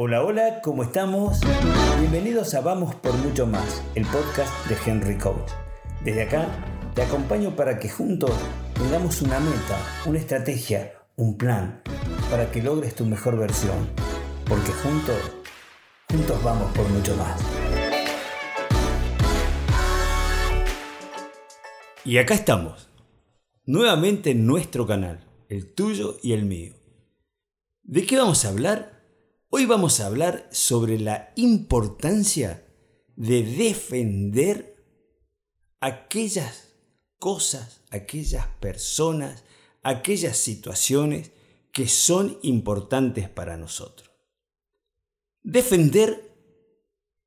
Hola, hola, ¿cómo estamos? Bienvenidos a Vamos por Mucho Más, el podcast de Henry Coach. Desde acá te acompaño para que juntos tengamos una meta, una estrategia, un plan, para que logres tu mejor versión. Porque juntos, juntos vamos por mucho más. Y acá estamos, nuevamente en nuestro canal, el tuyo y el mío. ¿De qué vamos a hablar? Hoy vamos a hablar sobre la importancia de defender aquellas cosas, aquellas personas, aquellas situaciones que son importantes para nosotros. Defender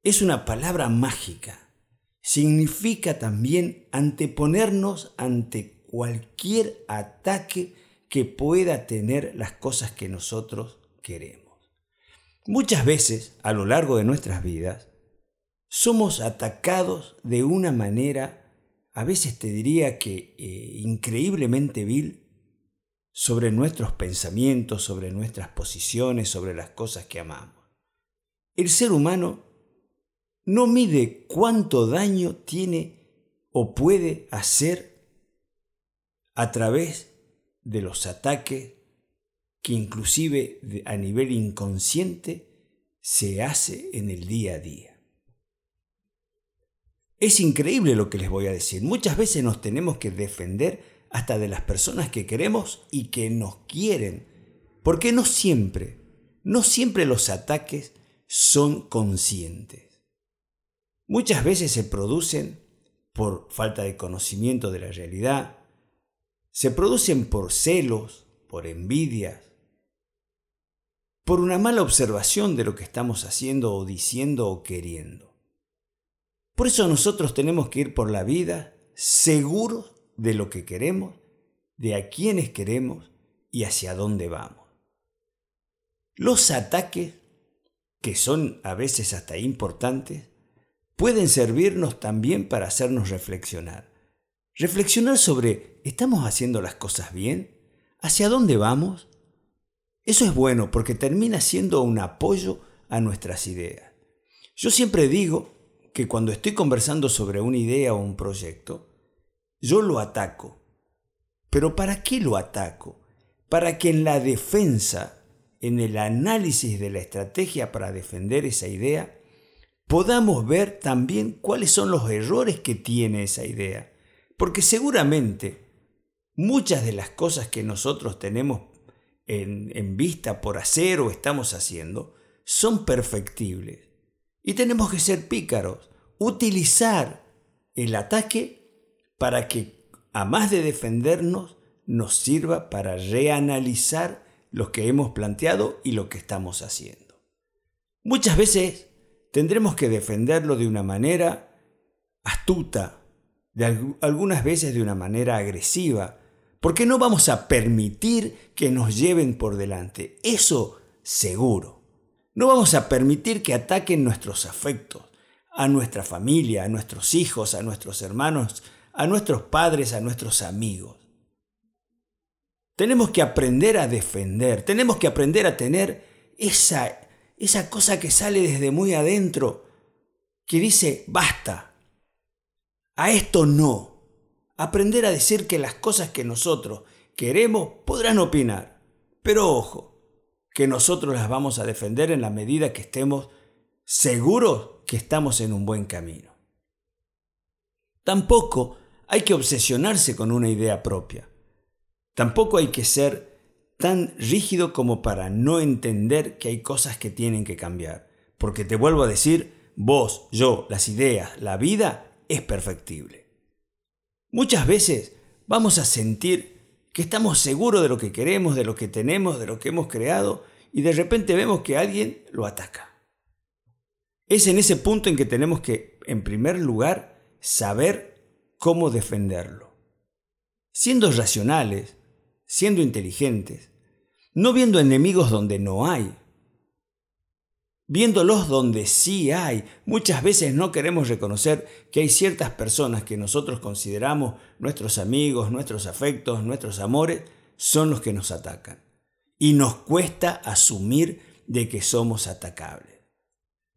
es una palabra mágica. Significa también anteponernos ante cualquier ataque que pueda tener las cosas que nosotros queremos. Muchas veces a lo largo de nuestras vidas somos atacados de una manera, a veces te diría que eh, increíblemente vil, sobre nuestros pensamientos, sobre nuestras posiciones, sobre las cosas que amamos. El ser humano no mide cuánto daño tiene o puede hacer a través de los ataques que inclusive a nivel inconsciente se hace en el día a día. Es increíble lo que les voy a decir. Muchas veces nos tenemos que defender hasta de las personas que queremos y que nos quieren. Porque no siempre, no siempre los ataques son conscientes. Muchas veces se producen por falta de conocimiento de la realidad, se producen por celos, por envidias, por una mala observación de lo que estamos haciendo o diciendo o queriendo. Por eso nosotros tenemos que ir por la vida seguros de lo que queremos, de a quienes queremos y hacia dónde vamos. Los ataques, que son a veces hasta importantes, pueden servirnos también para hacernos reflexionar. Reflexionar sobre, ¿estamos haciendo las cosas bien? ¿Hacia dónde vamos? Eso es bueno porque termina siendo un apoyo a nuestras ideas. Yo siempre digo que cuando estoy conversando sobre una idea o un proyecto, yo lo ataco. Pero ¿para qué lo ataco? Para que en la defensa, en el análisis de la estrategia para defender esa idea, podamos ver también cuáles son los errores que tiene esa idea porque seguramente muchas de las cosas que nosotros tenemos en, vista por hacer o estamos haciendo son perfectibles. Y tenemos que ser pícaros, utilizar el ataque para que, a más de defendernos, nos sirva para reanalizar lo que hemos planteado y lo que estamos haciendo. Muchas veces tendremos que defenderlo de una manera astuta, de algunas veces de una manera agresiva, porque no vamos a permitir que nos lleven por delante. Eso seguro. No vamos a permitir que ataquen nuestros afectos, a nuestra familia, a nuestros hijos, a nuestros hermanos, a nuestros padres, a nuestros amigos. Tenemos que aprender a defender, tenemos que aprender a tener esa, esa cosa que sale desde muy adentro, que dice, basta, a esto no. Aprender a decir que las cosas que nosotros queremos podrán opinar. Pero ojo, que nosotros las vamos a defender en la medida que estemos seguros que estamos en un buen camino. Tampoco hay que obsesionarse con una idea propia. Tampoco hay que ser tan rígido como para no entender que hay cosas que tienen que cambiar. Porque te vuelvo a decir, vos, yo, las ideas, la vida es perfectible. Muchas veces vamos a sentir que estamos seguros de lo que queremos, de lo que tenemos, de lo que hemos creado, y de repente vemos que alguien lo ataca. Es en ese punto en que tenemos que, en primer lugar, saber cómo defenderlo. Siendo racionales, siendo inteligentes, no viendo enemigos donde no hay, viéndolos donde sí hay. Muchas veces no queremos reconocer que hay ciertas personas que nosotros consideramos nuestros amigos, nuestros afectos, nuestros amores, son los que nos atacan. Y nos cuesta asumir de que somos atacables.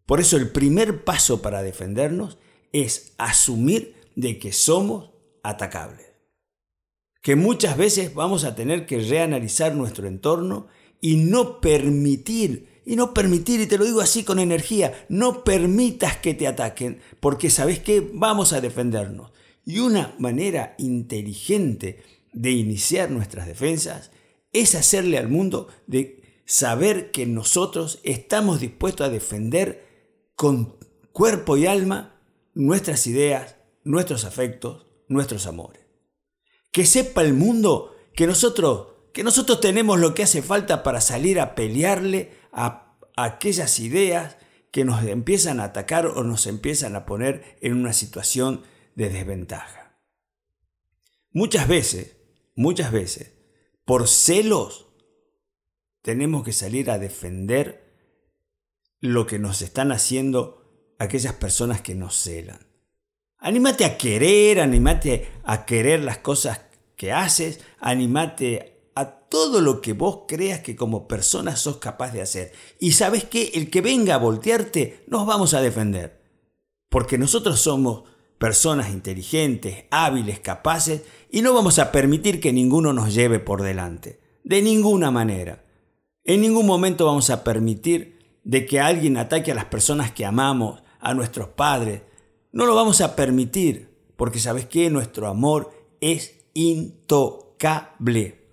Por eso el primer paso para defendernos es asumir de que somos atacables. Que muchas veces vamos a tener que reanalizar nuestro entorno y no permitir, y no permitir, y te lo digo así con energía, no permitas que te ataquen, porque sabes que vamos a defendernos. Y una manera inteligente de iniciar nuestras defensas es hacerle al mundo de saber que nosotros estamos dispuestos a defender con cuerpo y alma nuestras ideas, nuestros afectos, nuestros amores. Que sepa el mundo que nosotros, que nosotros tenemos lo que hace falta para salir a pelearle a, aquellas ideas que nos empiezan a atacar o nos empiezan a poner en una situación de desventaja. Muchas veces, muchas veces, por celos, tenemos que salir a defender lo que nos están haciendo aquellas personas que nos celan. Anímate a querer, anímate a querer las cosas que haces, anímate a todo lo que vos creas que como persona sos capaz de hacer. Y sabes que el que venga a voltearte, nos vamos a defender. Porque nosotros somos personas inteligentes, hábiles, capaces, y no vamos a permitir que ninguno nos lleve por delante. De ninguna manera. En ningún momento vamos a permitir de que alguien ataque a las personas que amamos, a nuestros padres. No lo vamos a permitir, porque sabes que nuestro amor es intocable.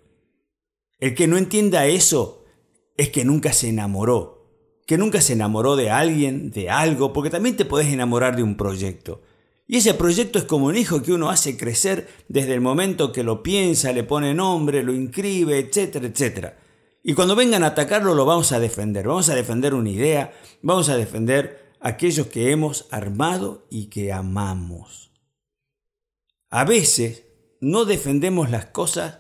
El que no entienda eso es que nunca se enamoró, que nunca se enamoró de alguien, de algo, porque también te puedes enamorar de un proyecto. Y ese proyecto es como un hijo que uno hace crecer desde el momento que lo piensa, le pone nombre, lo inscribe, etcétera, etcétera. Y cuando vengan a atacarlo lo vamos a defender. Vamos a defender una idea, vamos a defender aquellos que hemos armado y que amamos. A veces no defendemos las cosas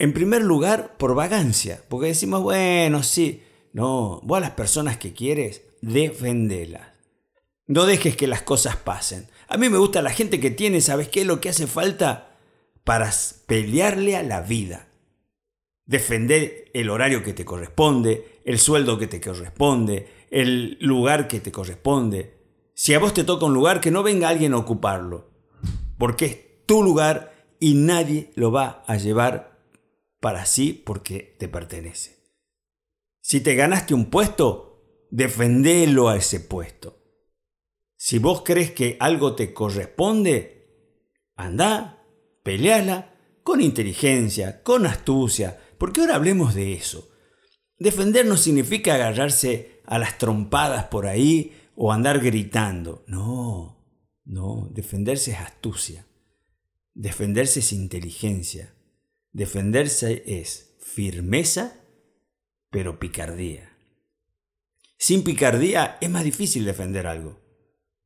en primer lugar por vagancia, porque decimos, bueno, sí, no, vos a las personas que quieres, defendelas. No dejes que las cosas pasen. A mí me gusta la gente que tiene, ¿sabes qué? Lo que hace falta para pelearle a la vida defender el horario que te corresponde, el sueldo que te corresponde, el lugar que te corresponde. Si a vos te toca un lugar, que no venga alguien a ocuparlo, porque es tu lugar y nadie lo va a llevar para sí porque te pertenece. Si te ganaste un puesto, defendelo a ese puesto. Si vos crees que algo te corresponde, anda, peleala con inteligencia, con astucia, porque ahora hablemos de eso. Defender no significa agarrarse a las trompadas por ahí o andar gritando. No, no, defenderse es astucia. Defenderse es inteligencia. Defenderse es firmeza, pero picardía. Sin picardía es más difícil defender algo,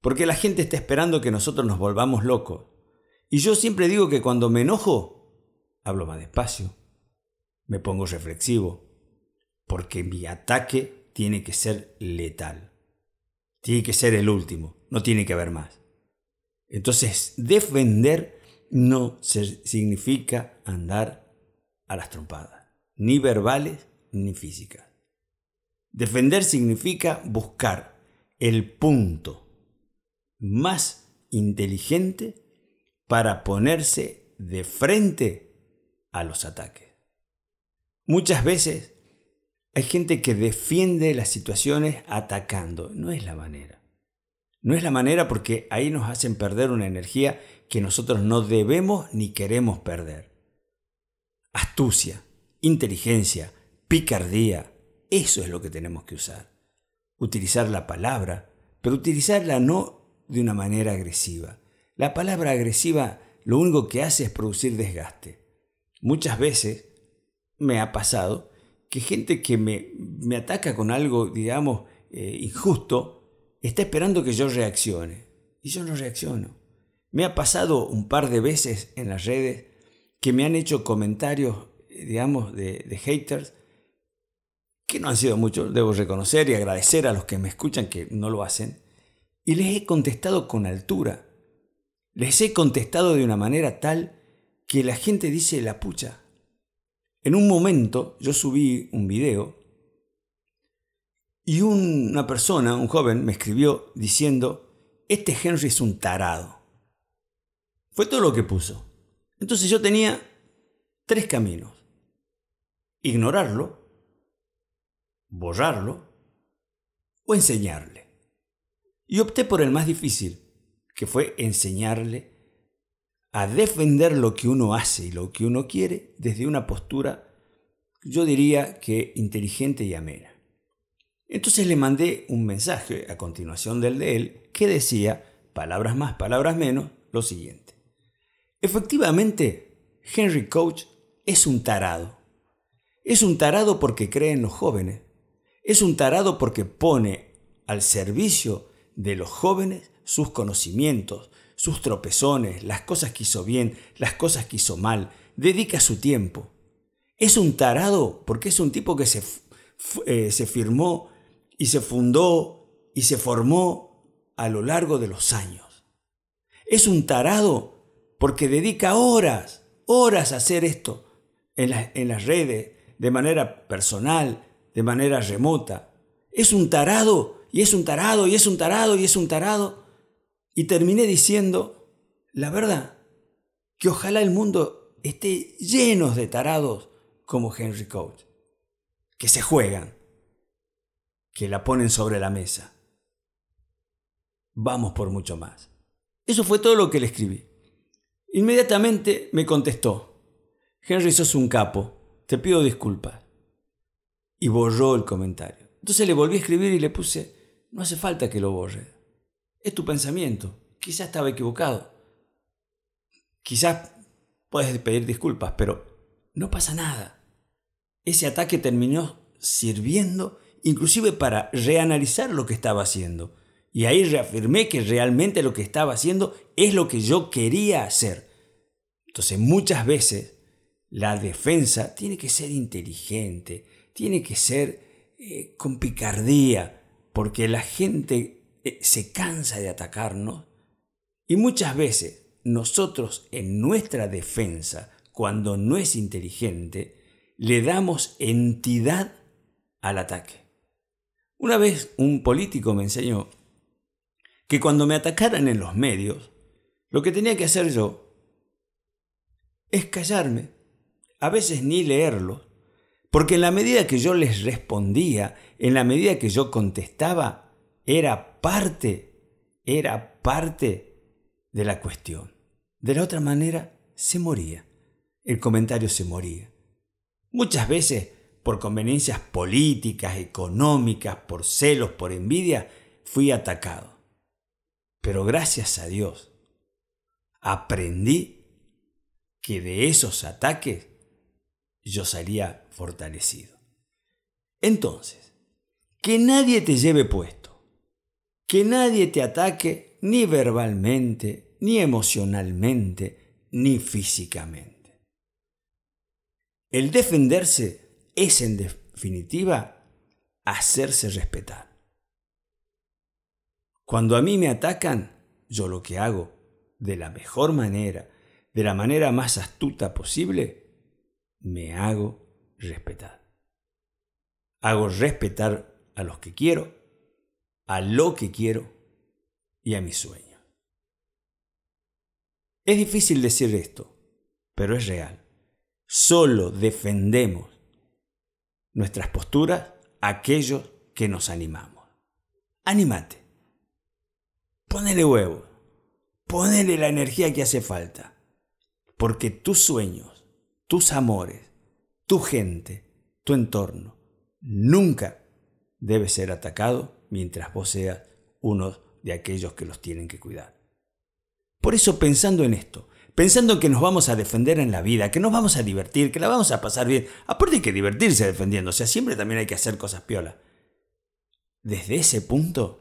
porque la gente está esperando que nosotros nos volvamos locos. Y yo siempre digo que cuando me enojo, hablo más despacio, me pongo reflexivo, porque mi ataque tiene que ser letal. Tiene que ser el último, no tiene que haber más. Entonces, defender no significa andar a las trompadas, ni verbales ni físicas. Defender significa buscar el punto más inteligente para ponerse de frente a los ataques. Muchas veces hay gente que defiende las situaciones atacando. No es la manera. No es la manera porque ahí nos hacen perder una energía que nosotros no debemos ni queremos perder. Astucia, inteligencia, picardía, eso es lo que tenemos que usar. Utilizar la palabra, pero utilizarla no de una manera agresiva. La palabra agresiva lo único que hace es producir desgaste. Muchas veces me ha pasado que gente que me, me ataca con algo, digamos, eh, injusto, está esperando que yo reaccione. Y yo no reacciono. Me ha pasado un par de veces en las redes que me han hecho comentarios, digamos, de, de haters, que no han sido muchos, debo reconocer y agradecer a los que me escuchan que no lo hacen, y les he contestado con altura. Les he contestado de una manera tal que la gente dice la pucha. En un momento yo subí un video Y una persona, un joven, me escribió diciendo, este Henry es un tarado. Fue todo lo que puso. Entonces yo tenía tres caminos. Ignorarlo, borrarlo o enseñarle. Y opté por el más difícil, que fue enseñarle a defender lo que uno hace y lo que uno quiere desde una postura, yo diría que inteligente y amena. Entonces le mandé un mensaje a continuación del de él que decía, palabras más, palabras menos, lo siguiente. Efectivamente, Henry Coach es un tarado. Es un tarado porque cree en los jóvenes. Es un tarado porque pone al servicio de los jóvenes sus conocimientos, sus tropezones, las cosas que hizo bien, las cosas que hizo mal, dedica su tiempo. Es un tarado porque es un tipo que se, eh, se firmó y se fundó y se formó a lo largo de los años. Es un tarado porque dedica horas, horas a hacer esto en, en las redes, de manera personal, de manera remota. Es un tarado y es un tarado y es un tarado y es un tarado. Y terminé diciendo, la verdad, que ojalá el mundo esté lleno de tarados como Henry Coach, que se juegan, que la ponen sobre la mesa. Vamos por mucho más. Eso fue todo lo que le escribí. Inmediatamente me contestó, Henry, sos un capo, te pido disculpas. Y borró el comentario. Entonces le volví a escribir y le puse, no hace falta que lo borre. Es tu pensamiento. Quizás estaba equivocado. Quizás puedes pedir disculpas, pero no pasa nada. Ese ataque terminó sirviendo inclusive para reanalizar lo que estaba haciendo. Y ahí reafirmé que realmente lo que estaba haciendo es lo que yo quería hacer. Entonces muchas veces la defensa tiene que ser inteligente, tiene que ser eh, con picardía, porque la gente eh, se cansa de atacarnos y muchas veces nosotros en nuestra defensa, cuando no es inteligente, le damos entidad al ataque. Una vez un político me enseñó que cuando me atacaran en los medios, lo que tenía que hacer yo es callarme, a veces ni leerlo, porque en la medida que yo les respondía, en la medida que yo contestaba, era parte, era parte de la cuestión. De la otra manera, se moría. El comentario se moría. Muchas veces por conveniencias políticas, económicas, por celos, por envidia, fui atacado. Pero gracias a Dios, aprendí que de esos ataques yo salía fortalecido. Entonces, que nadie te lleve puesto, que nadie te ataque ni verbalmente, ni emocionalmente, ni físicamente. El defenderse es en definitiva hacerse respetar. Cuando a mí me atacan, yo lo que hago de la mejor manera, de la manera más astuta posible, me hago respetar. Hago respetar a los que quiero, a lo que quiero y a mis sueños. Es difícil decir esto, pero es real. Solo defendemos nuestras posturas aquellos que nos animamos. Anímate. Ponele huevo. Ponele la energía que hace falta. Porque tus sueños, tus amores, tu gente, tu entorno, nunca debe ser atacado mientras vos seas uno de aquellos que los tienen que cuidar. Por eso pensando en esto, pensando que nos vamos a defender en la vida, que nos vamos a divertir, que la vamos a pasar bien. Aparte hay que divertirse defendiendo, o sea, siempre también hay que hacer cosas piola. Desde ese punto,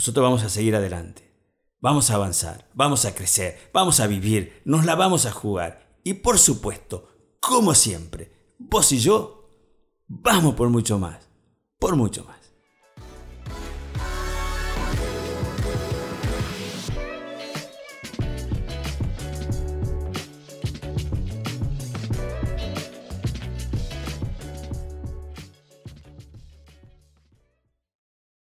nosotros vamos a seguir adelante. Vamos a avanzar, vamos a crecer, vamos a vivir, nos la vamos a jugar. Y por supuesto, como siempre, vos y yo, vamos por mucho más, por mucho más.